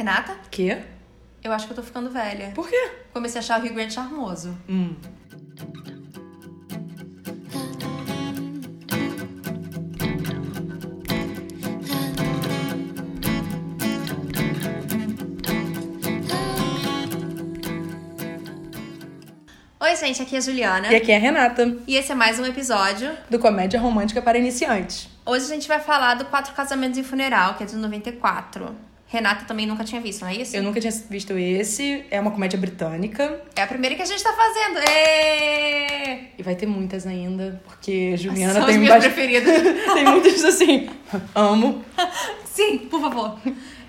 Renata, Quê? eu acho que eu tô ficando velha. Por quê? Comecei a achar o Rio Grande charmoso. Hum. Oi, gente, aqui é a Juliana. E aqui é a Renata, E esse é mais um episódio. do Comédia Romântica para Iniciantes. Hoje a gente vai falar do Quatro Casamentos e Funeral, que é de 94. Renata também nunca tinha visto, não é isso? Eu nunca tinha visto esse, é uma comédia britânica. É a primeira que a gente tá fazendo. Ê! E vai ter muitas ainda, porque Juliana São as tem minhas bastante. preferidas. tem muitas assim. Amo. Sim, por favor.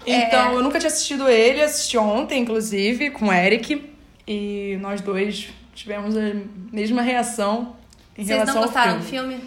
Então, É. eu nunca tinha assistido ele, assisti ontem, inclusive, com o Eric. E nós dois tivemos a mesma reação em Vocês relação não gostaram ao do filme.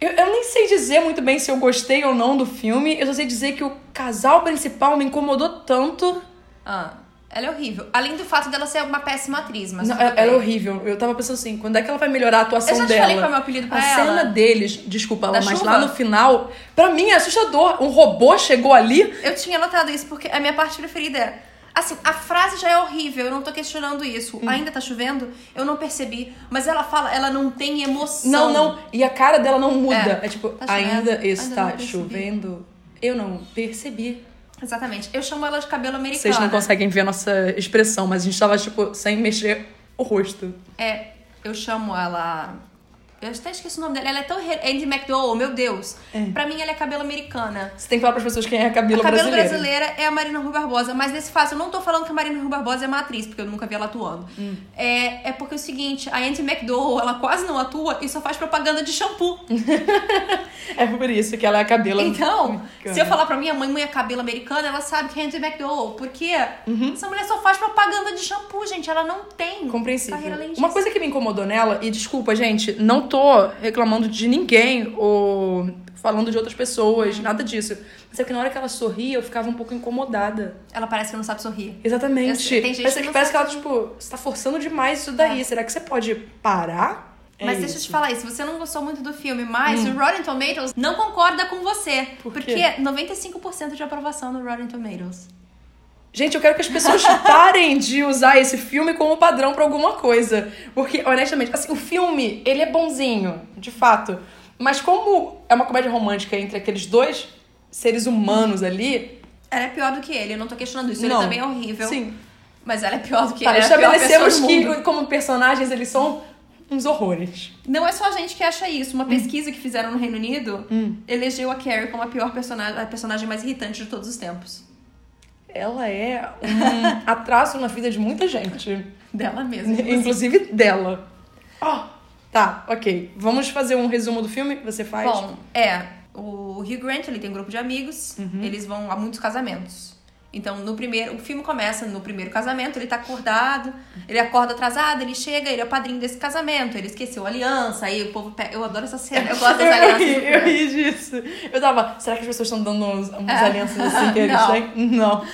Eu, eu nem sei dizer muito bem se eu gostei ou não do filme. Eu só sei dizer que o casal principal me incomodou tanto. Ah, ela é horrível. Além do fato dela ser uma péssima atriz, mas Não, ela, bem. ela é horrível. Eu tava pensando assim, quando é que ela vai melhorar a atuação Eu já te dela? falei qual é o meu apelido pra a ela. cena deles, desculpa, Da mas chuva? lá no final, pra mim é assustador. Um robô chegou ali. Eu tinha notado isso porque a minha parte preferida é. Assim, a frase já é horrível, eu não tô questionando isso. Hum. Ainda tá chovendo? Eu não percebi. Mas ela fala, ela não tem emoção. Não, não. E a cara dela não muda. É. É, tipo, Tá ainda Ainda está percebi. chovendo. Eu não percebi. Exatamente. Eu chamo ela de cabelo americano. Vocês não conseguem ver a nossa expressão, mas a gente tava, tipo, sem mexer o rosto. É, eu chamo ela. Eu até esqueci o nome dela. Ela é tão. Andy McDowell, meu Deus. É. Pra mim, ela é cabelo americana. Você tem que falar pras pessoas quem é a Cabelo a cabelo brasileira. brasileira é a Marina Rui Barbosa, mas nesse caso eu não tô falando que a Marina Rui Barbosa é uma atriz, porque eu nunca vi ela atuando. Hum. É, é porque é o seguinte, a Andy McDowell, ela quase não atua e só faz propaganda de shampoo. É por isso que ela é Cabelo Então, americana. se eu falar pra minha mãe, mãe é cabelo americana, ela sabe que é Andy McDowell. Porque Uhum. essa mulher só faz propaganda de shampoo, gente. Ela não tem Compreensível. Uma coisa que me incomodou nela, e desculpa, gente, não tô reclamando de ninguém ou falando de outras pessoas, nada disso. Mas é que na hora que ela sorria, eu ficava um pouco incomodada. Ela parece que não sabe sorrir. Exatamente. Eu tem gente parece que que, parece que ela, tipo, você tá forçando demais isso daí. Será que você pode parar? É Mas deixa eu isso. te falar isso, você não gostou muito do filme, mas o Rotten Tomatoes não concorda com você. Por porque quê? 95% de aprovação no Rotten Tomatoes. Gente, eu quero que as pessoas parem de usar esse filme como padrão pra alguma coisa. Porque, honestamente, assim, o filme, ele é bonzinho, de fato. Mas como é uma comédia romântica entre aqueles dois seres humanos ali... Ela é pior do que ele, eu não tô questionando isso. Não. Ele também é horrível. Sim. Mas ela é pior do que Tá, ele. ela é estabelecemos que, como personagens, eles são uns horrores. Não é só a gente que acha isso. Hum. Uma pesquisa que fizeram no Reino Unido elegeu a Carrie como a pior personagem, a personagem mais irritante de todos os tempos. Ela é um atraso na vida de muita gente. Dela mesma. Inclusive dela. Ó, tá, ok. Vamos fazer um resumo do filme? Você faz? Bom, é. O Hugh Grant, ele tem um grupo de amigos. Uhum. Eles vão a muitos casamentos. Então, no primeiro... O filme começa no primeiro casamento. Ele tá acordado. Ele acorda atrasado. Ele chega. Ele é o padrinho desse casamento. Ele esqueceu a aliança. Aí o povo pega... Eu adoro essa cena. Eu gosto das eu alianças. ri, do eu ri disso. Eu tava, será que as pessoas estão dando uns, umas É. alianças assim que eles Não. têm? Não.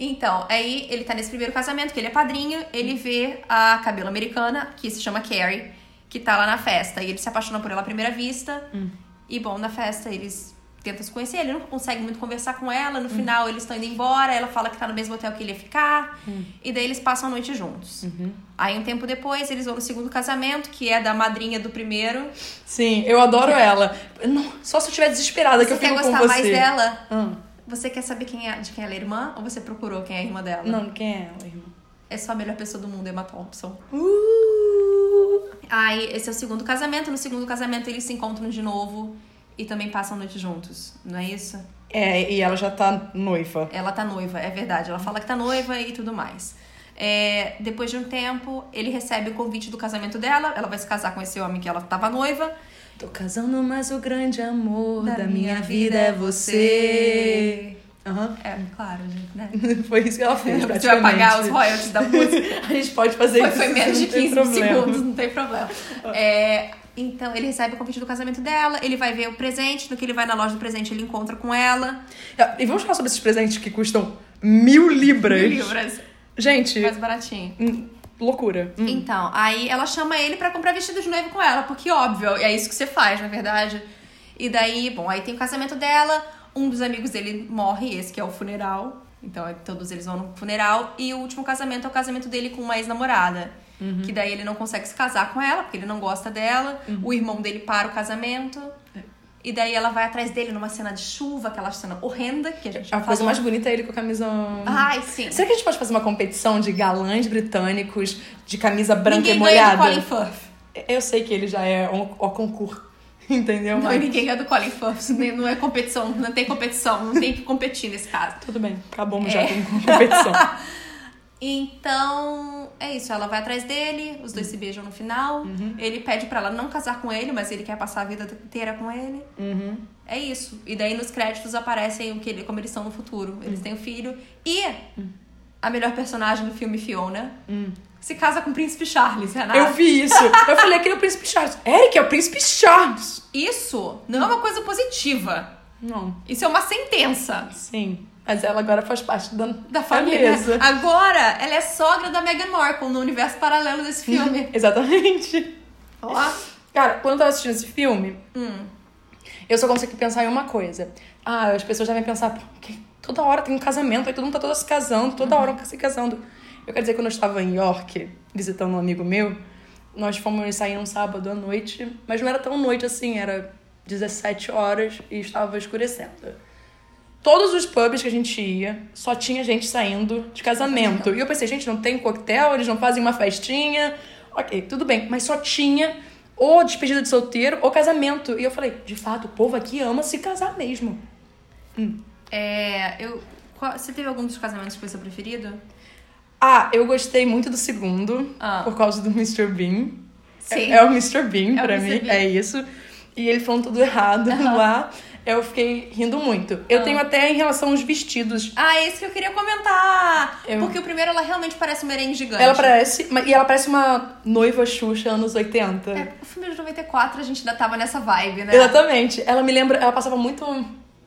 Então, aí ele tá nesse primeiro casamento, que ele é padrinho, ele vê a cabelo americana, que se chama Carrie, que tá lá na festa. E ele se apaixona por ela à primeira vista. E, bom, na festa eles tentam se conhecer, ele não consegue muito conversar com ela. No final, eles estão indo embora, ela fala que tá no mesmo hotel que ele ia ficar. E daí eles passam a noite juntos. Aí, um tempo depois, eles vão no segundo casamento, que é da madrinha do primeiro. Sim, eu adoro ela. Não, só se eu estiver desesperada que Você eu quer fico com gostar você. mais dela? Hum. Você quer saber quem é, de quem ela é irmã? Ou você procurou quem é a irmã dela? Não, quem é ela, irmã? É só a melhor pessoa do mundo, Emma Thompson. Uh! Aí, esse é o segundo casamento. No segundo casamento, eles se encontram de novo e também passam a noite juntos, não é isso? É, e ela já tá noiva. Ela tá noiva, é verdade. Ela fala que tá noiva e tudo mais. É, depois de um tempo, ele recebe o convite do casamento dela. Ela vai se casar com esse homem que ela tava noiva. Tô casando, mas o grande amor Da da, minha minha vida vida é é você. Aham. É, claro, gente, né? Foi isso que ela fez, Você vai pagar os royalties da música. A gente pode fazer Foi, isso. foi menos de não tem 15 problema. segundos, não tem problema. É, então, ele recebe o convite do casamento dela, ele vai ver o presente, no que ele vai na loja do presente, ele encontra com ela. E vamos falar sobre esses presentes que custam mil libras. Libras. Gente, Mais baratinho. hum, loucura. Hum. Então, aí ela chama ele pra comprar vestido de noivo com ela, porque óbvio, é isso que você faz, na verdade. E daí, bom, aí tem o casamento dela, um dos amigos dele morre, esse que é o funeral. Então é- todos eles vão no funeral. E o último casamento é o casamento dele com uma ex-namorada. Que daí ele não consegue se casar com ela, porque ele não gosta dela. O irmão dele para o casamento. E daí ela vai atrás dele numa cena de chuva, aquela cena horrenda que a gente já A coisa mais bonita é ele com a camisa. Ai, sim. Será que a gente pode fazer uma competição de galãs britânicos de camisa branca Ninguém e ganha molhada? do Colin Firth. Eu sei que ele já é o, concurso. Entendeu? Não, Mas ninguém ganha do Colin Firth. Não é competição, não tem competição, não tem que competir nesse caso. Tudo bem, acabamos É. já com competição. Então, é isso. Ela vai atrás dele, os dois se beijam no final. Uhum. Ele pede pra ela não casar com ele, mas ele quer passar a vida inteira com ele. Uhum. É isso. E daí nos créditos aparecem o que ele, como eles são no futuro. Eles têm um filho. E a melhor personagem do filme, Fiona, se casa com o príncipe Charles, Renata. Eu vi isso. Eu falei, aquele é o príncipe Charles. Eric, é o príncipe Charles. Isso não é uma coisa positiva. Não, Isso é uma sentença sim. Mas ela agora faz parte da, da família. mesa. Agora, ela é sogra da Meghan Markle no universo paralelo desse filme. Exatamente. Ó. Cara, quando eu tava assistindo esse filme, Hum. eu só consegui pensar em uma coisa. Ah, as pessoas devem pensar, que toda hora tem um casamento, aí todo mundo tá toda se casando, toda hora um se casando. Eu quero dizer, quando eu estava em York, visitando um amigo meu, nós fomos sair um sábado à noite, mas não era tão noite assim, era 17 horas e estava escurecendo. Todos os pubs que a gente ia, só tinha gente saindo de casamento. E eu pensei, gente, não tem coquetel, eles não fazem uma festinha. Ok, tudo bem. Mas só tinha ou despedida de solteiro ou casamento. E eu falei, de fato, o povo aqui ama se casar mesmo. É, eu, qual- você teve algum dos casamentos que foi seu preferido? Ah, eu gostei muito do segundo, Ah. por causa do Mr. Bean. Sim. É, é o Mr. Bean, É pra Mr. mim, Bean. é isso. E ele falando tudo errado lá. Eu fiquei rindo muito. Eu Ah. tenho até em relação aos vestidos. Ah, esse que eu queria comentar! Eu- Porque o primeiro, ela realmente parece um merengue gigante. Ela parece. E ela parece uma noiva Xuxa anos 80. É, o filme de 94, a gente ainda tava nessa vibe, né? Exatamente. Ela me lembra. Ela passava muito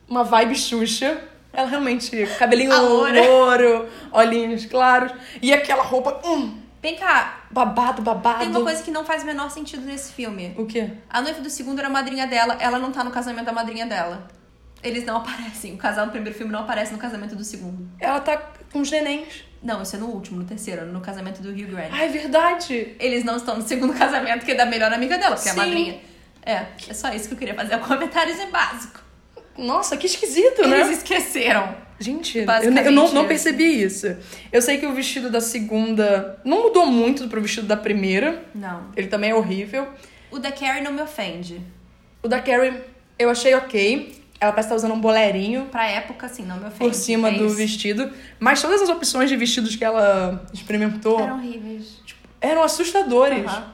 uma vibe Xuxa. Ela realmente. Cabelinho louro, olhinhos claros. E aquela roupa. Hum, Vem cá, babado, babado. tem uma coisa que não faz o menor sentido nesse filme. O quê? A noiva do segundo era a madrinha dela, ela não tá no casamento da madrinha dela. Eles não aparecem. O casal do primeiro filme não aparece no casamento do segundo. Ela tá com os nenéns. Não, isso é no último, no terceiro, no casamento do Hugh Grant. Ah, é verdade. Eles não estão no segundo casamento, que é da melhor amiga dela, porque é a Sim. madrinha. É, é só isso que eu queria fazer. É um comentáriozinho básico. Nossa, que esquisito, né? Eles esqueceram. Gente, eu, eu não, não percebi isso. Eu sei que o vestido da segunda não mudou muito pro vestido da primeira. Não. Ele também é horrível. O da Carrie não me ofende. O da Carrie eu achei ok. Ela parece estar usando um bolerinho Pra época, assim, não me ofende. por cima É do isso. vestido. Mas todas as opções de vestidos que ela experimentou Eram eram, horríveis. assustadores. Aham.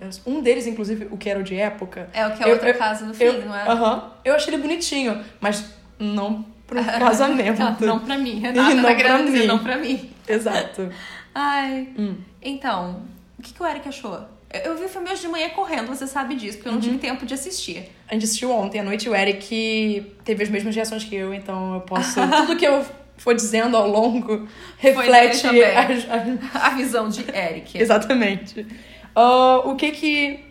Era- Um deles, inclusive, o que era o de época. É o que é eu- outro eu- caso no fim, não é? Aham. Eu achei ele bonitinho, mas não pro casamento. Não, não pra mim, Renata. Não tá mim. não pra mim. Exato. Ai. Hum. Então, o que, que o Eric achou? Eu, vi o filme hoje de manhã correndo, você sabe disso, porque eu não Uhum. tive tempo de assistir. A gente assistiu ontem à noite e o Eric teve as mesmas reações que eu, então eu posso. Tudo que eu for dizendo ao longo reflete as- A visão de Eric. Exatamente. Ah, o que que.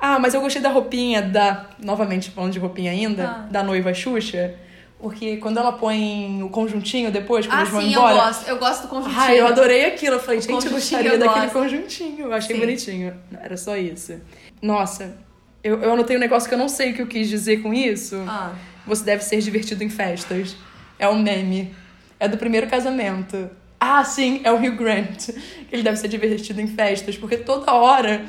Ah, mas eu gostei da roupinha da. Novamente falando de roupinha ainda, Ah. da noiva Xuxa. Porque quando ela põe o conjuntinho depois, quando Ah, eles vão sim, eu embora. gosto. Eu gosto do conjuntinho. Ai, eu adorei aquilo. Eu falei, gente, eu gostaria eu daquele gosto. conjuntinho. Eu achei Sim. bonitinho. Não, Era só isso. Nossa, eu, eu anotei um negócio que eu não sei o que eu quis dizer com isso. Ah. Você deve ser divertido em festas. É um meme. É do primeiro casamento. Ah, sim, é o Hugh Grant. Ele deve ser divertido em festas, porque toda hora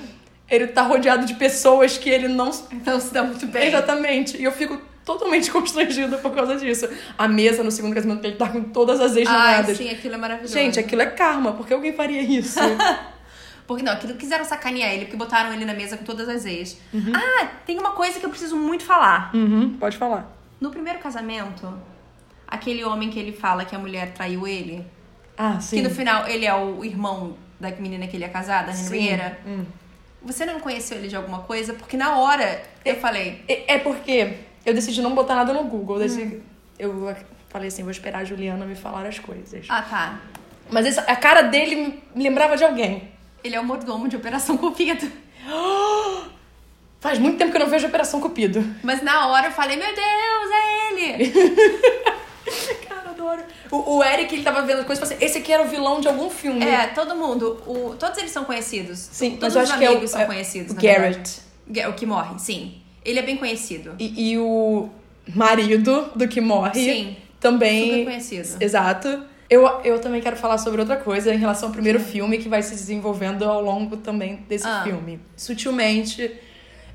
ele tá rodeado de pessoas que ele não. Então se dá muito bem. Exatamente. E eu fico totalmente constrangida por causa disso. A mesa no segundo casamento, ele tá com todas as ex-namoradas. sim, aquilo é maravilhoso. Gente, aquilo é karma. Por que alguém faria isso? Porque não, aquilo quiseram sacanear ele, porque botaram ele na mesa com todas as ex. Uhum. Ah, tem uma coisa que eu preciso muito falar. uhum, pode falar. No primeiro casamento, aquele homem que ele fala que a mulher traiu ele, Ah, sim. que no final ele é o irmão da menina que ele é casada, a. Henrietta. Hum. Você não conheceu ele de alguma coisa? Porque na hora eu falei, É é porque eu decidi não botar nada no Google. Eu, Hum. decidi- eu falei assim, vou esperar a Juliana me falar as coisas. ah tá, Mas essa- a cara dele me lembrava de alguém. ele é o mordomo de Operação Cupido. Faz muito tempo que eu não vejo Operação Cupido. Mas na hora eu falei, meu Deus, é ele! Cara do adoro. O, o Eric, ele tava vendo coisas e falou assim: esse aqui era o vilão de algum filme. É, todo mundo. O, todos eles são conhecidos. Sim, todos mas eu os acho que é o- amigos são é conhecidos. o Garrett. verdade. O que morre, sim. Ele é bem conhecido. E, e o marido do que morre Sim. também. Super conhecido. Exato. Eu, eu também quero falar sobre outra coisa em relação ao primeiro filme que vai se desenvolvendo ao longo também desse Ah. filme. Sutilmente.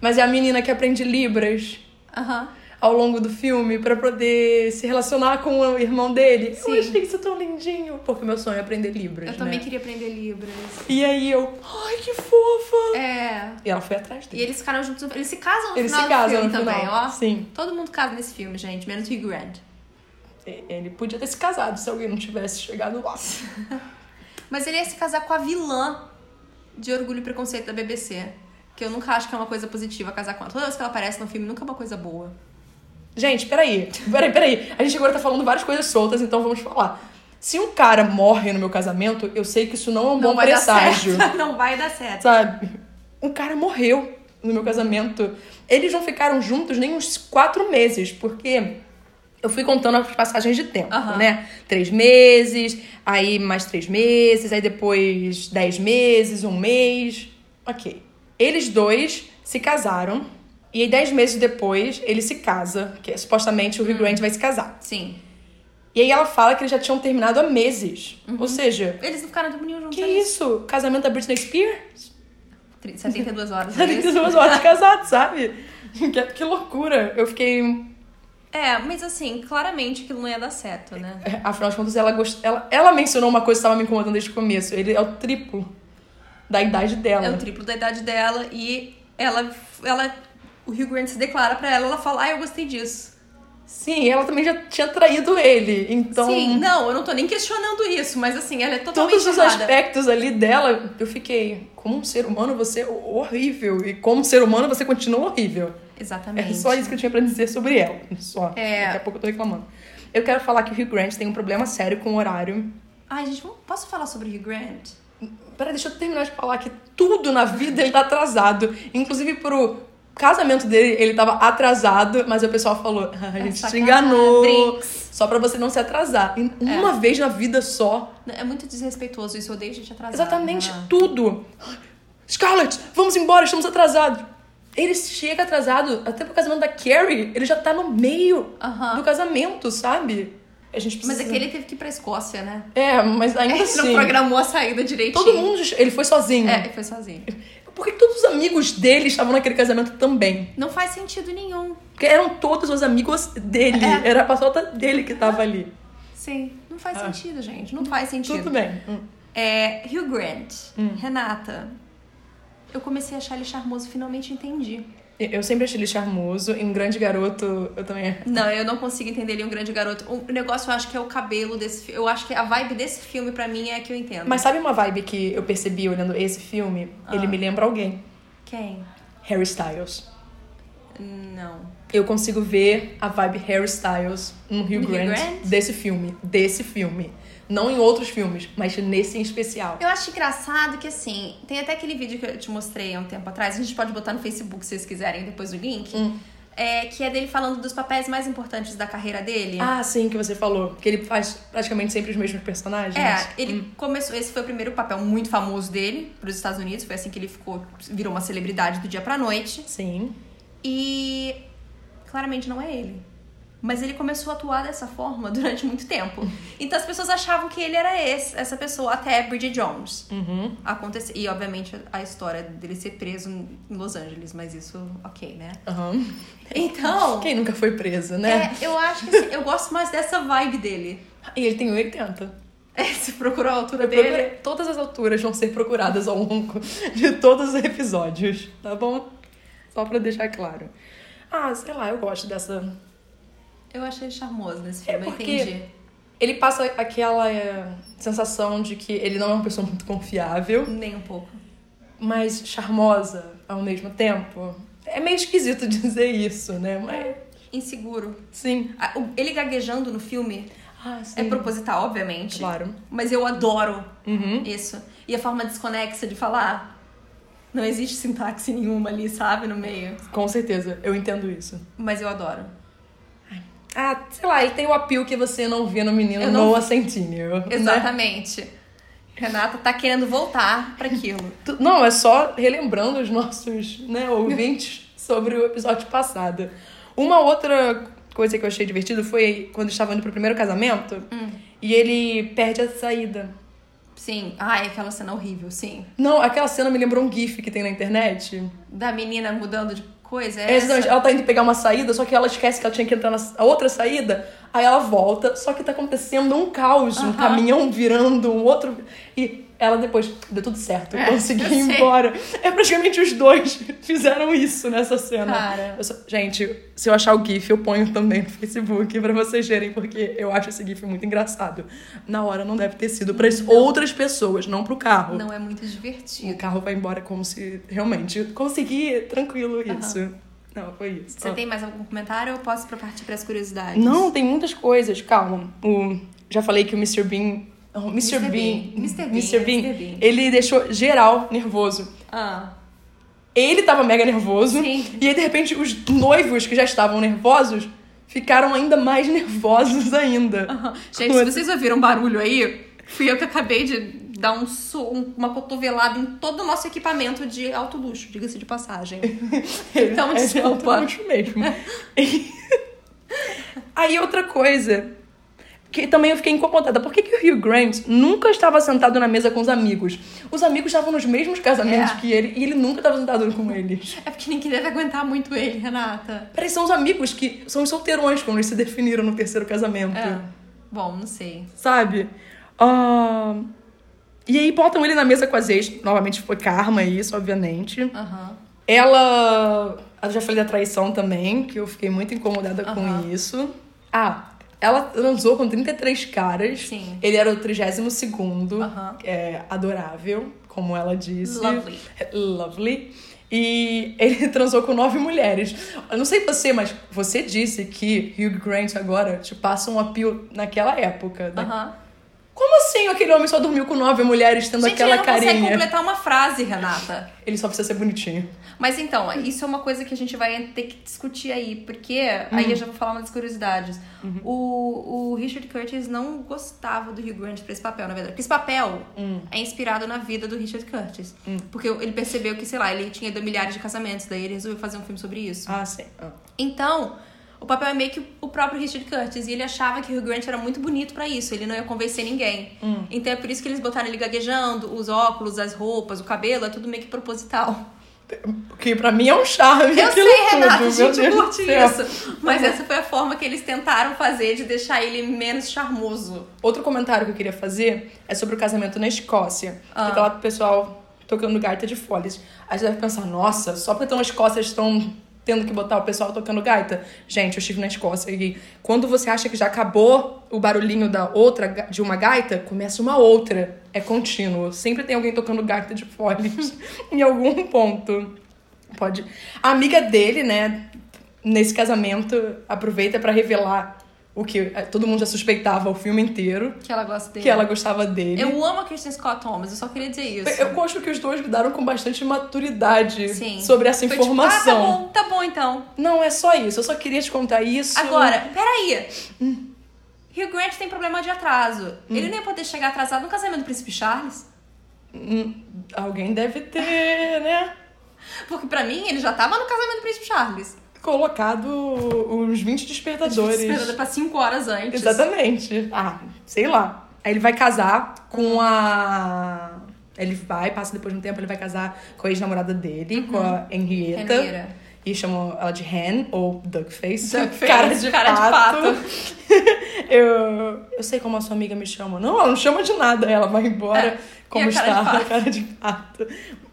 Mas é a menina que aprende Libras Aham. Ao longo do filme pra poder se relacionar com o irmão dele. Sim. Eu achei isso tão lindinho. Porque meu sonho é aprender Libras. Eu também né? queria aprender Libras. E aí eu, ai que fofa! É. E ela foi atrás E dele. eles ficaram juntos. Eles se casam no Eles final se casam do filme no também, final. ó. Sim. Todo mundo casa nesse filme, gente, menos Hugh Grant. Ele podia ter se casado se alguém não tivesse chegado lá. Mas ele ia se casar com a vilã de Orgulho e Preconceito da BBC. Que eu nunca acho que é uma coisa positiva casar com ela. Toda vez que ela aparece no filme, nunca é uma coisa boa. Gente, peraí. Peraí, peraí. A gente agora tá falando várias coisas soltas, então vamos falar. Se um cara morre no meu casamento, eu sei que isso não é um não bom presságio. Não vai dar certo. Sabe? Um cara morreu no meu casamento. Eles não ficaram juntos nem uns quatro meses, porque eu fui contando as passagens de tempo, Aham. né? Três meses, aí mais três meses, aí depois dez meses, um mês. Ok. Eles dois se casaram. E aí, dez meses depois, ele se casa, que é, supostamente o Hum. Hugh Grant vai se casar. Sim. E aí ela fala que eles já tinham terminado há meses. Uhum. Ou seja, Eles não ficaram nenhum juntos. que é isso? Casamento da Britney Spears? 72 horas. é Tem isso? duas horas de casado, sabe? Que, que loucura. Eu fiquei. É, mas assim, claramente aquilo não ia dar certo, né? é, Afinal de contas, ela, gost... ela, ela mencionou uma coisa que estava me incomodando desde o começo. Ele é o triplo da idade dela. É o triplo da idade dela e ela, ela o Hugh Grant se declara pra ela, ela fala, ah, eu gostei disso. Sim, ela também já tinha traído ele. Então, Sim, não, eu não tô nem questionando isso, mas assim, ela é totalmente todos os errada. aspectos ali dela, eu fiquei. Como um ser humano, você é horrível. E como ser humano, você continua horrível. Exatamente. É só isso que eu tinha pra dizer sobre ela. Só. É. Daqui a pouco eu tô reclamando. Eu quero falar que o Hugh Grant tem um problema sério com o horário. Ai, gente, posso falar sobre Hugh Grant? Peraí, deixa eu terminar de falar que tudo na vida ele tá atrasado. Inclusive pro casamento dele, ele tava atrasado, mas o pessoal falou: ah, a gente te sacanagem, enganou. Só pra você não se atrasar. Em- Uma vez na vida só. É muito desrespeitoso isso, eu odeio gente atrasada. Exatamente Ah. tudo. Scarlett, vamos embora, estamos atrasados. Ele chega atrasado, até pro casamento da Carrie, ele já tá no meio Aham. do casamento, sabe? A gente precisa... Mas é que ele teve que ir pra Escócia, né? É, mas ainda Ele assim... não programou a saída direitinho. Todo mundo... Ele foi sozinho. É, ele foi sozinho. Por que todos os amigos dele estavam naquele casamento também? Não faz sentido nenhum. Porque eram todos os amigos dele. É. Era a patota dele que tava ali. Sim, não faz Ah. sentido, gente. Não faz sentido. Tudo bem. Hum. É, Hugh Grant, Renata. Eu comecei a achar ele charmoso, finalmente entendi. Eu sempre achei ele charmoso. E um grande garoto, eu também... Não, eu não consigo entender ele um grande garoto. O negócio eu acho que é o cabelo desse filme. Eu acho que a vibe desse filme, pra mim, é que eu entendo. Mas sabe uma vibe que eu percebi olhando esse filme? Ah. Ele me lembra alguém. Quem? Harry Styles. Não. Eu consigo ver a vibe Harry Styles no Hugh Grant, Grant? desse filme. Desse filme. Não em outros filmes, mas nesse em especial. Eu acho engraçado que, assim, tem até aquele vídeo que eu te mostrei há um tempo atrás, a gente pode botar no Facebook se vocês quiserem depois o link, Hum. é, que é dele falando dos papéis mais importantes da carreira dele. Ah, sim, que você falou. Que ele faz praticamente sempre os mesmos personagens. É, ele começou. Esse foi o primeiro papel muito famoso dele para os Estados Unidos. Foi assim que ele ficou, virou uma celebridade do dia pra noite. Sim. E claramente não é ele. Mas ele começou a atuar dessa forma durante muito tempo. Então as pessoas achavam que ele era esse, essa pessoa, até Bridget Jones. Uhum. Acontece, e obviamente a história dele ser preso em Los Angeles, mas isso, ok, né? Aham. Então, Quem nunca foi preso, né? é, eu acho que assim, eu gosto mais dessa vibe dele. E ele tem 80. É, se procurou a altura Eu dele. procurei- Todas as alturas vão ser procuradas ao longo de todos os episódios, tá bom? Só pra deixar claro. Ah, sei lá, eu gosto dessa. Eu achei charmoso nesse filme, eu porque- entendi. Ele passa aquela é, sensação de que ele não é uma pessoa muito confiável, Nem um pouco. mas charmosa ao mesmo tempo. É meio esquisito dizer isso, né? Mas Inseguro. sim. Ele gaguejando no filme Ah, é proposital, obviamente. Claro. Mas eu adoro Uhum. isso. E a forma desconexa de falar. Não existe sintaxe nenhuma ali, sabe? No meio. Com certeza, eu entendo isso. Mas eu adoro. Ah, sei lá, ele tem o apelo que você não vê no menino Eu não- Noah Centineo. né? Exatamente. Renata tá querendo voltar pra aquilo. Não, é só relembrando os nossos né, ouvintes sobre o episódio passado. Uma outra coisa que eu achei divertido foi quando estava indo pro primeiro casamento e ele perde a saída. Sim. Ai, aquela cena horrível, sim. Não, aquela cena me lembrou um GIF que tem na internet. Da menina mudando de coisa. É, exatamente, ela tá indo pegar uma saída, só que ela esquece que ela tinha que entrar na outra saída. Aí ela volta, só que tá acontecendo um caos, um Aham. caminhão virando, um outro. E ela depois, deu tudo certo, É, consegui ir embora. É praticamente os dois fizeram isso nessa cena. Cara. Só- gente, se eu achar o GIF, eu ponho também no Facebook pra vocês verem, porque eu acho esse GIF muito engraçado. Na hora não deve ter sido pra outras pessoas, não pro carro. Não é muito O divertido. carro vai embora como se realmente consegui tranquilo isso. Não, foi isso. Você Ah. tem mais algum comentário ou eu posso partir pras curiosidades? Não, tem muitas coisas, calma. O, já falei que o Mr. Bean. Oh, Mr. Mr. Bean. Mr. Bean, Mr. Bean, Mr. Bean. Ele deixou geral nervoso. Ah, Ele tava mega nervoso. Sim. E aí, de repente, os noivos que já estavam nervosos ficaram ainda mais nervosos ainda. Gente, se vocês ouviram barulho aí, fui eu que acabei de dar um um- uma cotovelada em todo o nosso equipamento de alto luxo, diga-se de passagem. Então, É de desculpa. alto luxo mesmo. Aí outra coisa, que também eu fiquei incomodada. Por que, que o Hugh Grant nunca estava sentado na mesa com os amigos? Os amigos estavam nos mesmos casamentos É. que ele e ele nunca estava sentado com eles. É porque ninguém deve aguentar muito ele, Renata. Peraí, são os amigos que são os solteirões quando eles se definiram no terceiro casamento. É. Bom, não sei. Sabe? Ah, E aí botam ele na mesa com as ex. Novamente foi karma isso, obviamente. Aham. Ela. Eu já falei da traição também, que eu fiquei muito incomodada Aham. com isso. Ah, ela transou com 33 caras. Sim. Ele era o 32 segundo. Aham. É, adorável, como ela disse. Lovely. Lovely. E ele transou com nove mulheres. Eu não sei você, mas você disse que Hugh Grant agora te passa um appeal naquela época. né? Aham. Como assim aquele homem só dormiu com nove mulheres tendo Gente, aquela ele não consegue carinha? completar uma frase, Renata. Ele só precisa ser bonitinho. Mas então, isso é uma coisa que a gente vai ter que discutir aí, porque aí eu já vou falar umas curiosidades. O, o Richard Curtis não gostava do Hugh Grant pra esse papel, na verdade. Porque esse papel é inspirado na vida do Richard Curtis. Porque ele percebeu que, sei lá, ele tinha milhares de casamentos, daí ele resolveu fazer um filme sobre isso. Ah, sim. Ah. Então, o papel é meio que o próprio Richard Curtis. E ele achava que o Hugh Grant era muito bonito pra isso. Ele não ia convencer ninguém. Então é por isso que eles botaram ele gaguejando, os óculos, as roupas, o cabelo, é tudo meio que proposital. Que pra mim é um charme. Eu sei, tudo, Renata, a gente Deus curte isso. Mas essa foi a forma que eles tentaram fazer de deixar ele menos charmoso. Outro comentário que eu queria fazer é sobre o casamento na Escócia. Ah. Que tá lá pro pessoal tocando gaita de folhas. Aí você deve pensar, nossa, só porque estão na Escócia estão tendo que botar o pessoal tocando gaita. Gente, eu estive na Escócia e quando você acha que já acabou o barulhinho da outra, de uma gaita, começa uma outra. É contínuo. Sempre tem alguém tocando gaita de folhas em algum ponto. Pode. A amiga dele, né, nesse casamento, aproveita pra revelar o que eh, todo mundo já suspeitava o filme inteiro, Que ela gosta dele. que ela gostava dele. Eu amo a Kristen Scott Thomas, eu só queria dizer isso. Eu gosto que os dois lidaram com bastante maturidade Sim. sobre essa Foi tipo, informação. ah, tá bom, tá bom então. Não, é só isso. Eu só queria te contar isso. Agora, peraí. Hugh Grant tem problema de atraso. Ele nem ia poder chegar atrasado no casamento do Príncipe Charles. Hum, Alguém deve ter, né? Porque pra mim, ele já tava no casamento do Príncipe Charles. Colocado uns 20 despertadores. Esperando pra 5 horas antes. Exatamente. Ah, sei lá. Aí ele vai casar com a. Ele vai, passa depois de um tempo, ele vai casar com a ex-namorada dele, com a Henrietta. Henrietta. E chamam ela de Hen ou Duckface. Duckface, Cara de cara de pato. eu, eu sei como a sua amiga me chama. Não, ela não chama de nada. Ela vai embora É, como a cara de está, pato. cara de pato.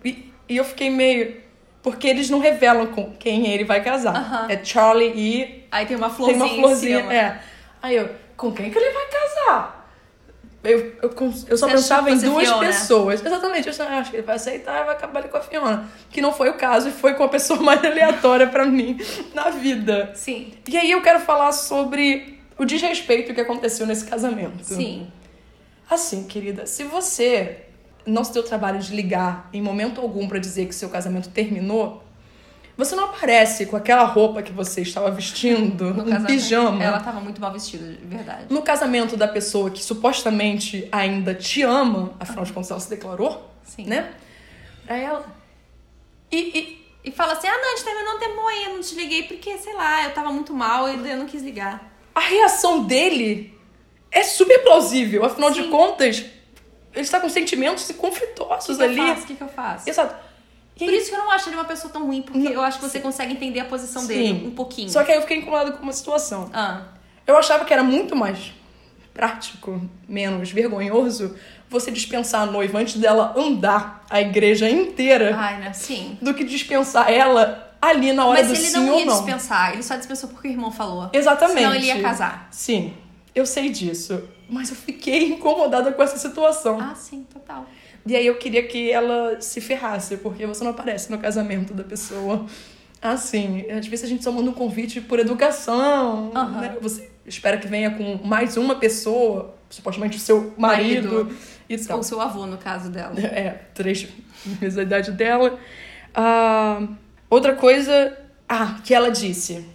E, e eu fiquei meio. Porque eles não revelam com quem ele vai casar. Aham. É Charlie e Aí tem uma tem florzinha, uma florzinha, é. Aí eu, com quem que ele vai casar? Eu, eu, eu só Você pensava em duas Fiona? pessoas. Exatamente, eu só acho que ele vai aceitar e vai acabar ali com a Fiona. Que não foi o caso e foi com a pessoa mais aleatória pra mim na vida. Sim, E aí eu quero falar sobre o desrespeito que aconteceu nesse casamento. sim. Assim, querida, se você não se deu trabalho de ligar em momento algum pra dizer que seu casamento terminou, Você não aparece com aquela roupa que você estava vestindo, No um casamento. pijama. Ela tava muito mal vestida, de verdade. No casamento da pessoa que supostamente ainda te ama, afinal de contas ela se declarou, Sim. né? Pra ela. E, e E fala assim: ah, não, a gente terminou um tempo aí, eu não te liguei porque, sei lá, eu tava muito mal e eu não quis ligar. a reação dele é super plausível. Afinal de Sim. contas, ele está com sentimentos conflituosos O que, que ali. eu faço? O que, que eu faço? Exato. Por isso que eu não acho ele uma pessoa tão ruim, porque eu acho que você consegue entender a posição dele um pouquinho. Só que aí eu fiquei incomodada com uma situação. Ah, Eu achava que era muito mais prático, menos vergonhoso, você dispensar a noiva antes dela andar a igreja inteira ai, né? Sim. do que dispensar ela ali na hora Mas do ele sim não ou ia não. dispensar, ele só dispensou porque o irmão falou. Exatamente. Senão ele ia casar. Sim, eu sei disso. Mas eu fiquei incomodada com essa situação. Ah, sim, total. E aí eu queria que ela se ferrasse, porque você não aparece no casamento da pessoa. Assim, às vezes a gente só manda um convite por educação. Aham. né? Você espera que venha com mais uma pessoa, supostamente o seu marido, Marido. e tal. Ou seu avô, no caso dela. É, três vezes a idade dela. Ah, outra coisa. Ah, que ela disse.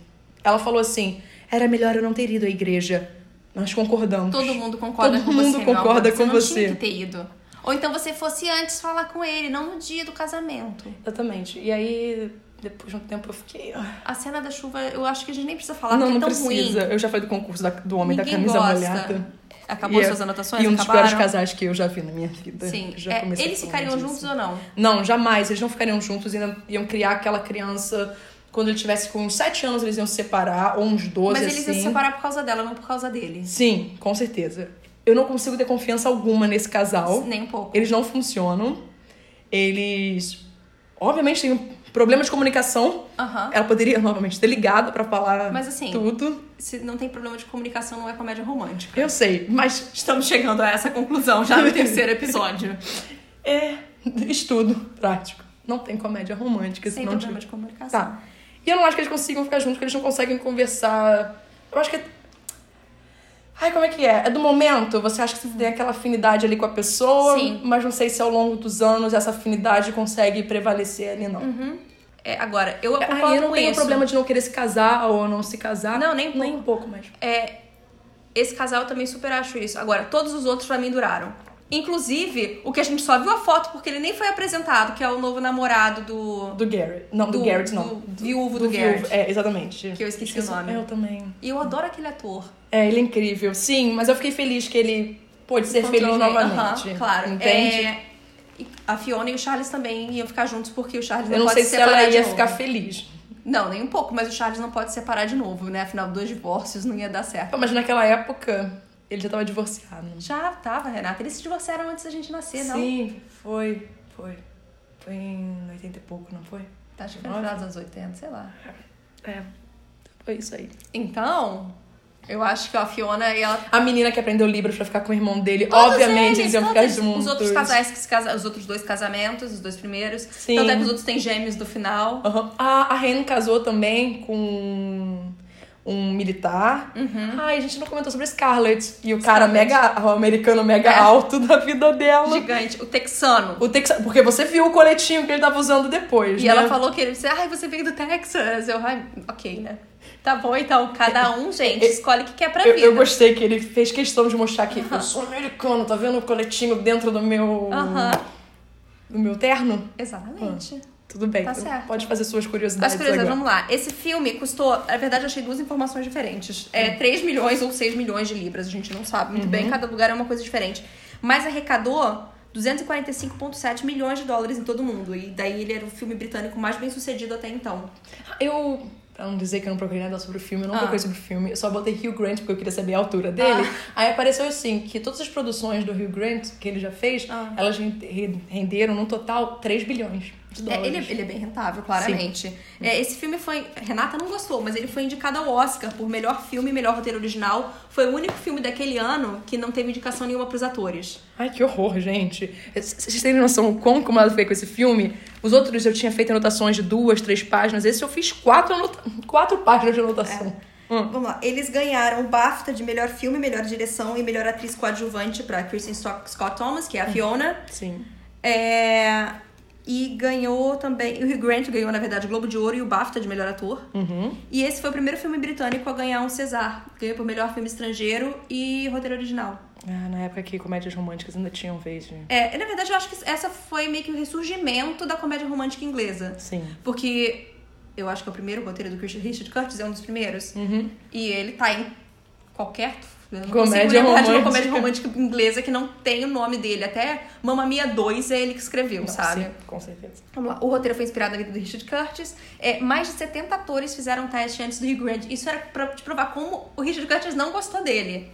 Ela falou assim: era melhor eu não ter ido à igreja. Nós concordamos. Todo mundo concorda Todo com mundo você, concorda com não você. Tinha que ter ido. Ou então você fosse antes falar com ele, não no dia do casamento. Exatamente. E aí, depois de um tempo, eu fiquei. A cena da chuva, eu acho que a gente nem precisa falar, não, porque não é tão precisa. ruim. Eu já falei do concurso da- do homem Ninguém da camisa gosta. molhada. Acabou E é- suas anotações? E um dos Acabaram? piores casais que eu já vi na minha vida. Sim. Já É, eles ficariam disso. juntos ou não? Não, jamais. Eles não ficariam juntos. Iam, iam criar aquela criança. Quando ele tivesse com uns 7 anos, eles iam se separar. Ou uns 12, Mas eles assim. iam se separar por causa dela, não por causa dele. Sim, com certeza. Eu não consigo ter confiança alguma nesse casal. Nem um pouco. Eles não funcionam. Eles, obviamente, têm um problema de comunicação. Aham. Ela poderia, novamente, ter ligado pra falar Mas, assim, tudo. Se não tem problema de comunicação, não é comédia romântica. Eu sei, mas Estamos chegando a essa conclusão já no terceiro episódio. é estudo prático. Não tem comédia romântica. Sem problema te- de comunicação. Tá. E eu não acho que eles consigam ficar juntos, porque eles não conseguem conversar. Eu acho que. é- Ai, como é que é? É do momento. Você acha que você tem aquela afinidade ali com a pessoa, Sim. mas não sei se ao longo dos anos essa afinidade consegue prevalecer ali, não. É, agora, eu concordo Ai, eu não tenho isso. problema de não querer se casar ou não se casar. Não, nem um nem um pouco mais. É, esse casal eu também super acho isso. Agora, todos os outros pra mim duraram. Inclusive, o que a gente só viu a foto porque ele nem foi apresentado, que é o novo namorado do. Do Gary. Não, do, Do- Garrett, não. do viúvo do Garrett. É, exatamente. Que eu esqueci o nome. Eu também. E eu adoro aquele ator. É, ele é incrível. Sim, mas eu fiquei feliz que ele pôde ser feliz Encontrou novamente. Claro. Entende? É, a Fiona e o Charles também iam ficar juntos porque o Charles não, eu não pode sei se separar ela ia ficar feliz. Não, nem um pouco, mas o Charles não pode separar de novo, né? Afinal, dois divórcios não ia dar certo. Mas naquela época, ele já tava divorciado. Já tava, Renata. Eles se divorciaram antes da gente nascer, não? Sim, foi, foi. Foi em 80 e pouco, não foi? Acho que foi no final dos anos 80, sei lá. É, foi isso aí. Então, eu acho que ó, a Fiona e ela. A menina que aprendeu Libras pra ficar com o irmão dele, Todos obviamente eles, iam ficar juntos. Os outros casais que se casam, os outros dois casamentos, os dois primeiros. Sim. Tanto é que os outros têm gêmeos do final. Aham. A, a Ren casou também com um militar. Uhum. Ai, a gente não comentou sobre Scarlett. E o cara mega, o americano mega É. alto da vida dela. Gigante, o texano. O Texas, porque você viu o coletinho que ele tava usando depois, E né? ela falou que ele disse, ai, você veio do Texas. Eu, ai, ok, né? Tá bom, então, cada um, gente, escolhe o que quer pra Eu, vida. eu gostei que ele fez questão de mostrar que eu sou americano, tá vendo o coletinho dentro do meu. Aham. do meu terno? Exatamente. Tudo bem, Tá certo. pode fazer suas curiosidades. As curiosidades, vamos lá. Esse filme custou, na verdade, eu achei duas informações diferentes. É 3 milhões ou 6 milhões de libras, a gente não sabe muito bem, cada lugar é uma coisa diferente. Mas arrecadou 245,7 milhões de dólares em todo mundo. E daí ele era o filme britânico mais bem sucedido até então. Eu, pra não dizer que eu não procurei nada sobre o filme, eu não Ah. procurei sobre o filme, eu só botei Hugh Grant porque eu queria saber a altura dele. Aí apareceu assim, que todas as produções do Hugh Grant que ele já fez, Ah. elas rende- renderam no total 3 bilhões É, ele, ele é bem rentável, claramente. É, esse filme foi. Renata não gostou, mas ele foi indicado ao Oscar por melhor filme e melhor roteiro original. Foi o único filme daquele ano que não teve indicação nenhuma pros atores. Ai, que horror, gente. C- Vocês têm noção o quão incomodado fiquei com esse filme? Os outros eu tinha feito anotações de duas, três páginas. Esse eu fiz quatro, anota... quatro páginas de anotação. Hum. Vamos lá. Eles ganharam o BAFTA de melhor filme, melhor direção e melhor atriz coadjuvante pra Kristen Scott Scott Thomas, que é a Fiona. Sim. É, E ganhou também. O Hugh Grant ganhou, na verdade, o Globo de Ouro e o BAFTA de melhor ator. Uhum. E esse foi o primeiro filme britânico a ganhar um César. Ganhou por melhor filme estrangeiro e roteiro original. Ah, na época que comédias românticas ainda tinham vez de... É, na verdade, eu acho que essa foi meio que o ressurgimento da comédia romântica inglesa. Sim. Porque eu acho que é o primeiro roteiro do Richard Richard Curtis, é um dos primeiros. Uhum. E ele tá em qualquer. Eu não Comédia lembrar de uma romântica. comédia romântica inglesa que não tem o nome dele. Até Mamma Mia 2 é ele que escreveu, Não, sabe? sim, com certeza. Vamos lá. O roteiro foi inspirado na vida do Richard Curtis. É, mais de 70 atores fizeram teste antes do Hugh Grant. Isso era pra te provar como o Richard Curtis não gostou dele.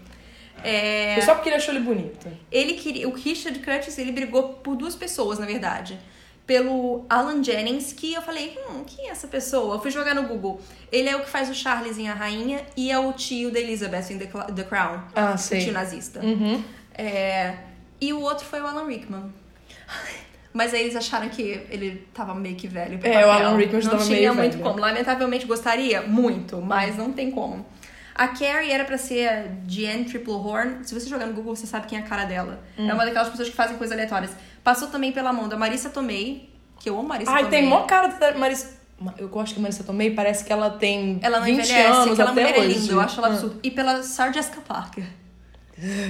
É, Foi só porque ele achou ele bonito. ele queria. O Richard Curtis ele brigou por duas pessoas, na verdade. Pelo Alan Jennings, que eu falei, hum, quem é essa pessoa? Eu fui jogar no Google. Ele é o que faz o Charles em A Rainha e é o tio da Elizabeth em The, Crown. Ah, O sei. tio nazista. Uhum. É, e o outro foi o Alan Rickman. Mas aí eles acharam que ele tava meio que velho. pro É, o papel. Alan Rickman já Não tava tinha meio muito velho. como. Lamentavelmente gostaria muito, mas não tem como. A Carrie era pra ser a Jeanne Triplehorn. Se você jogar no Google, você sabe quem é a cara dela. Hum. É uma daquelas pessoas que fazem coisas aleatórias. Passou também pela mão da Marissa Tomei, que eu amo Marissa Ai, Tomei. tem mó cara da Marisa... Eu gosto que a Marisa Tomei parece que ela tem Ela não 20 envelhece, anos aquela até mulher hoje. é linda, eu acho ela Ah. absurda. E pela Sarah Jessica Parker.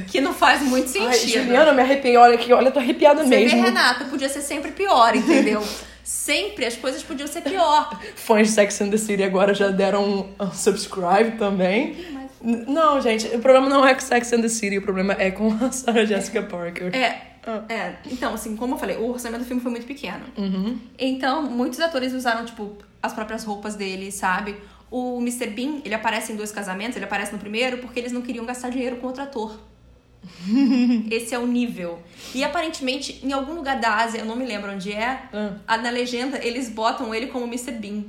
Que não faz muito sentido. Ai, Juliana, eu me arrepiei. Olha aqui, olha, eu tô arrepiada Você vê, mesmo. Renata, podia ser sempre pior, entendeu? sempre as coisas podiam ser pior. Fãs de Sex and the City agora já deram um, subscribe também. N- Não, gente, o problema não é com Sex and the City, o problema é com a Sarah Jessica Parker. É, Ah. é. Então, assim, como eu falei, o orçamento do filme foi muito pequeno. Uhum. Então, muitos atores usaram, tipo, as próprias roupas dele, sabe? O Mr. Bean, ele aparece em dois casamentos, ele aparece no primeiro porque eles não queriam gastar dinheiro com outro ator. Esse é o nível. E aparentemente, em algum lugar da Ásia, eu não me lembro onde é, Ah. na legenda eles botam ele como Mr. Bean.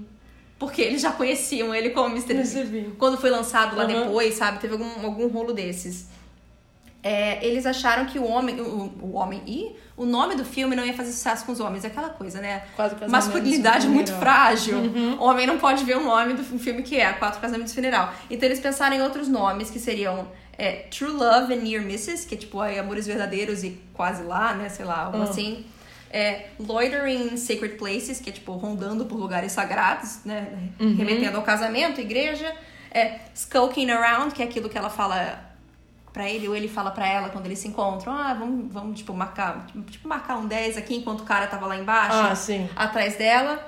Porque eles já conheciam ele como Mr. Bean. Quando foi lançado lá Aham. depois, sabe? Teve algum, algum rolo desses. É, eles acharam que o homem. O, o homem. E o nome do filme não ia fazer sucesso com os homens. É aquela coisa, né? Quatro casamentos Masculinidade muito frágil. O homem não pode ver o nome do filme que é Quatro Casamentos e Funeral. Então eles pensaram em outros nomes que seriam é, True Love and Near Misses, que é tipo aí, Amores Verdadeiros e Quase Lá, né? Sei lá, algo Ah. assim. É, Loitering in Sacred Places, que é tipo rondando por lugares sagrados, né? Remetendo ao casamento, igreja. É, Skulking Around, que é aquilo que ela fala pra ele, ou ele fala pra ela quando eles se encontram. Ah, vamos, vamos tipo, marcar, tipo, marcar um 10 aqui enquanto o cara tava lá embaixo Ah, sim. atrás dela.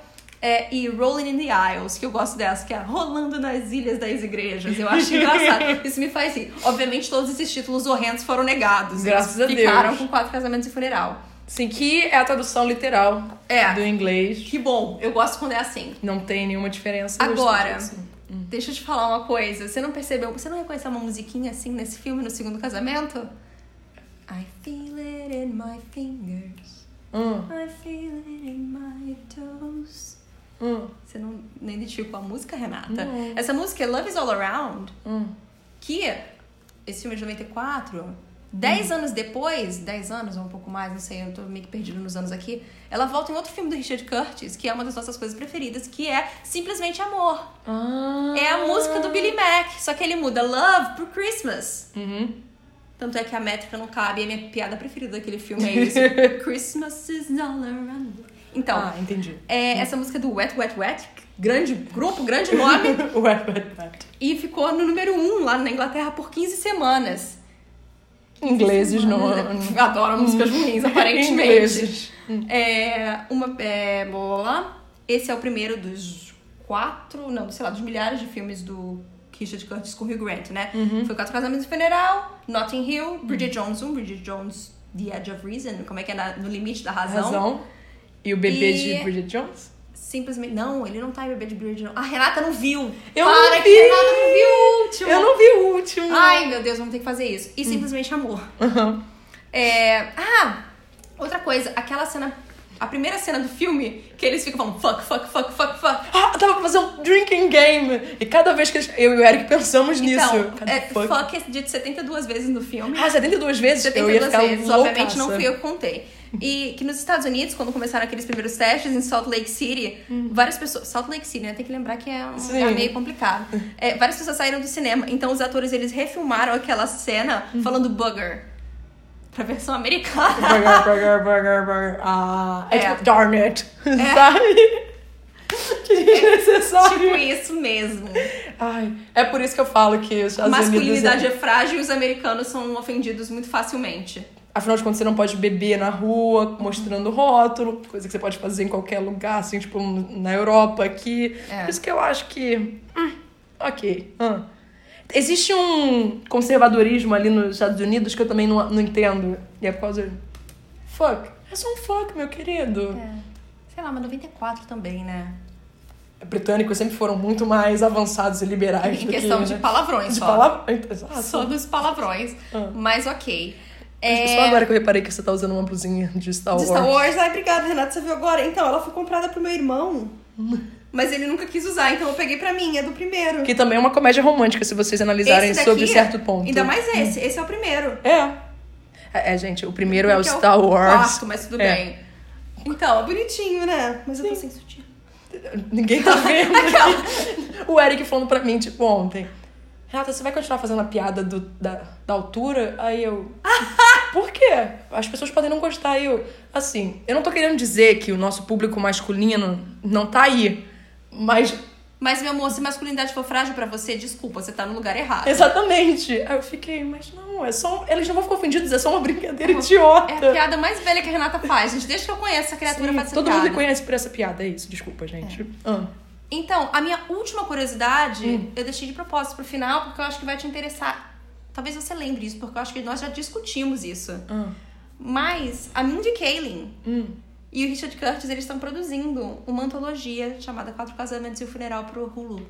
É, e Rolling in the Isles, que eu gosto dessa, que é Rolando nas Ilhas das Igrejas. Eu acho engraçado. Isso me faz rir. Obviamente, todos esses títulos horrendos foram negados. Graças a Deus. Ficaram com quatro casamentos e funeral. Sim, que é a tradução literal É. do inglês. Que bom, eu gosto quando é assim. Não tem nenhuma diferença. Agora, gosto deixa eu te falar uma coisa. Você não percebeu, você não reconheceu uma musiquinha assim nesse filme, no segundo casamento? I feel it in my fingers. Hum, I feel it in my toes. hum, Você não, não identificou a música, Renata? Não. Essa música é Love is All Around, hum. que esse filme é de 94. Dez anos depois, dez anos ou um pouco mais, não sei, eu tô meio que perdido nos anos aqui. Ela volta em outro filme do Richard Curtis, que é uma das nossas coisas preferidas, que é Simplesmente Amor. Ah. É a música do Billy Mac, só que ele muda Love pro Christmas. Uhum. Tanto é que a métrica não cabe, e a minha piada preferida daquele filme é isso. Christmas is all around. Então, Ah, entendi. é essa música do Wet Wet Wet, grande grupo, grande nome, Ué, ué, ué. e ficou no número 1 um, lá na Inglaterra por 15 semanas. Ingleses não. Adoram músicas ruins, aparentemente. Ingleses. É, uma, é, blá, blá, blá. Esse é o primeiro dos quatro, não, sei lá, dos milhares de filmes do Richard Curtis com Hugh Grant, né? Foi Quatro Casamentos e Funeral, Notting Hill, Bridget Jones 1, Bridget Jones The Edge of Reason, como é que é? Na- no limite da razão. Razão. E o bebê E- de Bridget Jones? Simplesmente. Não, ele não tá em Bebê de Bridget Jones. A Renata não viu. Eu Para não que vi. a Renata não viu o último. Eu não vi o último. Ai, meu Deus, vamos ter que fazer isso. E simplesmente amor. Aham. É... Ah, outra coisa, aquela cena. A primeira cena do filme, que eles ficam falando fuck, fuck, fuck, fuck, fuck. Ah, dava pra fazer um drinking game. E cada vez que eles- eu e o Eric pensamos nisso. Então, Cada é, fuck. fuck é dito 72 vezes no filme. Ah, 72 vezes? eu ia 72 ficar vezes, obviamente não fui eu que contei. E que nos Estados Unidos, quando começaram aqueles primeiros testes em Salt Lake City, várias pessoas. Salt Lake City, né? Tem que lembrar que é um Sim. lugar meio complicado. É, várias pessoas saíram do cinema. Então os atores eles refilmaram aquela cena falando bugger. pra versão americana. Burger, burger, burger, burger. Ah, é, É. tipo, darn it. Sabe? Que desnecessário. tipo isso mesmo. Ai, é por isso que eu falo que os Estados Masculinidade Unidos... é frágil e os americanos são ofendidos muito facilmente. Afinal de contas, você não pode beber na rua, mostrando rótulo, coisa que você pode fazer em qualquer lugar, assim, tipo, na Europa, aqui. É. Por isso que eu acho que. hum, ok. hum. Existe um conservadorismo ali nos Estados Unidos que eu também não, não entendo. E é por causa. Fuck. É só um fuck, meu querido. É. Sei lá, mas 94 também, né? Britânicos sempre foram muito mais avançados e liberais Em questão que, de né? palavrões De só. palavra. Exato. Só dos palavrões. Ah. Mas ok. Mas É... Só agora que eu reparei que você tá usando uma blusinha de Star De Wars. Star Wars. Ai, obrigada, Renata. Você viu agora? Então, ela foi comprada pro meu irmão. Mas ele nunca quis usar, então eu peguei pra mim. É do primeiro. Que também é uma comédia romântica, se vocês analisarem daqui, sobre certo ponto. Ainda mais esse. Esse é o primeiro. É. É, é, gente, o primeiro é o Porque Star Wars. Quarto, mas tudo É. bem. Então, é bonitinho, né? Mas eu tô sem sutiã. Ninguém tá vendo. o Eric falando pra mim, tipo, ontem. Renata, você vai continuar fazendo a piada do, da, da altura? Aí eu. Por quê? As pessoas podem não gostar. Eu. Assim, eu não tô querendo dizer que o nosso público masculino não tá aí. Mas. Mas, meu amor, se masculinidade for frágil pra você, desculpa, você tá no lugar errado. Exatamente. Aí eu fiquei, mas não, é só. Eles não vão ficar ofendidos, é só uma brincadeira idiota. É a piada mais velha que a Renata faz, gente. Desde que eu conheço essa criatura Sim, faz essa todo piada. mundo me conhece por essa piada, é isso. Desculpa, gente. Ah. Então, a minha última curiosidade, Hum. eu deixei de propósito pro final, porque eu acho que vai te interessar. Talvez você lembre isso, porque eu acho que nós já discutimos isso. Ah. Mas a Mindy Kaling Hum. e o Richard Curtis, eles estão produzindo uma antologia chamada Quatro Casamentos e o Funeral pro Hulu.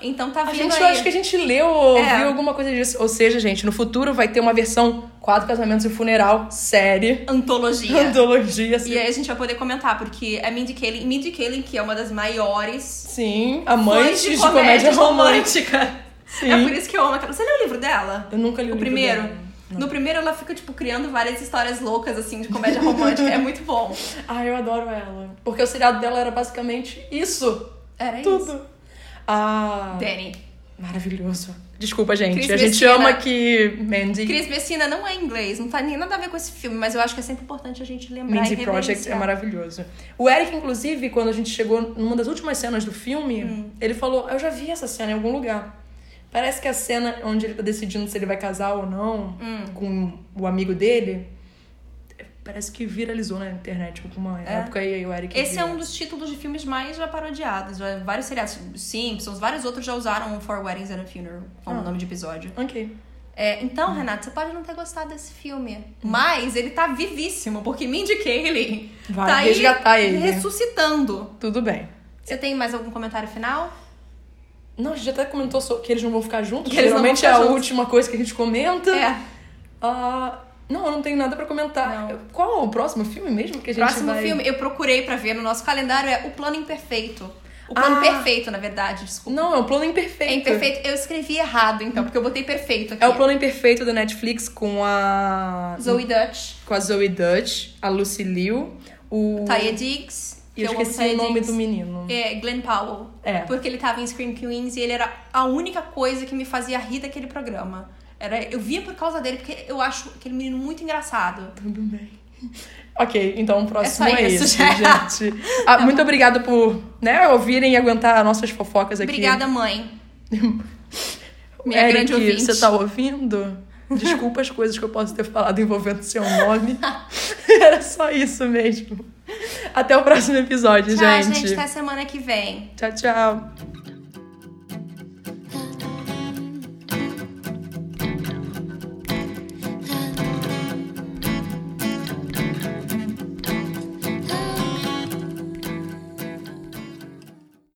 Então tá A vindo gente, aí. eu acho que a gente leu ou É. viu alguma coisa disso. Ou seja, gente, no futuro vai ter uma versão quatro casamentos e funeral, série, Antologia. antologia. Assim. E aí a gente vai poder comentar, porque a Mindy Kaling, Mindy Kaling, que é uma das maiores Sim, amante fãs de, comédia romântica. Sim. É por isso que eu amo aquela. Você leu o livro dela? Eu nunca li o, O livro primeiro? dela. No primeiro ela fica, tipo, criando várias histórias loucas, assim, de comédia romântica. é muito bom. Ah, eu adoro ela. Porque o seriado dela era basicamente isso. Era Tudo. isso. Ah, Danny. maravilhoso. Desculpa, gente. Chris a gente Messina. ama que Mandy, Cris Messina não é inglês, não tem nem nada a ver com esse filme, mas eu acho que é sempre importante a gente lembrar Mindy e Project é maravilhoso. O Eric, inclusive, quando a gente chegou numa das últimas cenas do filme, Hum. ele falou: Eu já vi essa cena em algum lugar. Parece que a cena onde ele tá decidindo se ele vai casar ou não Hum. com o amigo dele. Parece que viralizou na internet com uma época aí o Eric. Esse é viu. um dos títulos de filmes mais já parodiados. Já, vários seriados, Simpsons, vários outros já usaram Four Weddings and a Funeral como Ah. nome de episódio. Ok. É, então, Renato, você pode não ter gostado desse filme, mas ele tá vivíssimo, porque Mindy Kaling Vai tá aí resgatar ele. ressuscitando. Tudo bem. Você tem mais algum comentário final? Não, a gente até comentou que eles não vão ficar juntos. Que Geralmente ficar é a juntos. última coisa que a gente comenta. É. Ah, não, eu não tenho nada pra comentar. Não. Qual é o próximo filme mesmo que a gente Próximo vai... filme, eu procurei pra ver no nosso calendário, é O Plano Imperfeito. O Plano Ah. Perfeito, na verdade, desculpa. Não, é o Plano Imperfeito. É imperfeito. Eu escrevi errado, então, porque eu botei perfeito aqui. É o Plano Imperfeito da Netflix com a... Zoe Dutch, Com a Zoe Dutch, a Lucy Liu, o... Taya Diggs. E eu amo esqueci o nome do menino. É, Glenn Powell. É. Porque ele tava em Scream Queens e ele era a única coisa que me fazia rir daquele programa. Era, eu via por causa dele, porque eu acho aquele menino muito engraçado. Tudo bem. Ok, então o próximo É é, isso, esse, já. gente. Ah, muito obrigada por né, ouvirem e aguentar nossas fofocas aqui. Obrigada, mãe. Minha Eric, grande ouvinte. você tá ouvindo? Desculpa as coisas que eu posso ter falado envolvendo seu nome. Era só isso mesmo. Até o próximo episódio, Tchau, gente. gente. Até semana que vem. Tchau, tchau.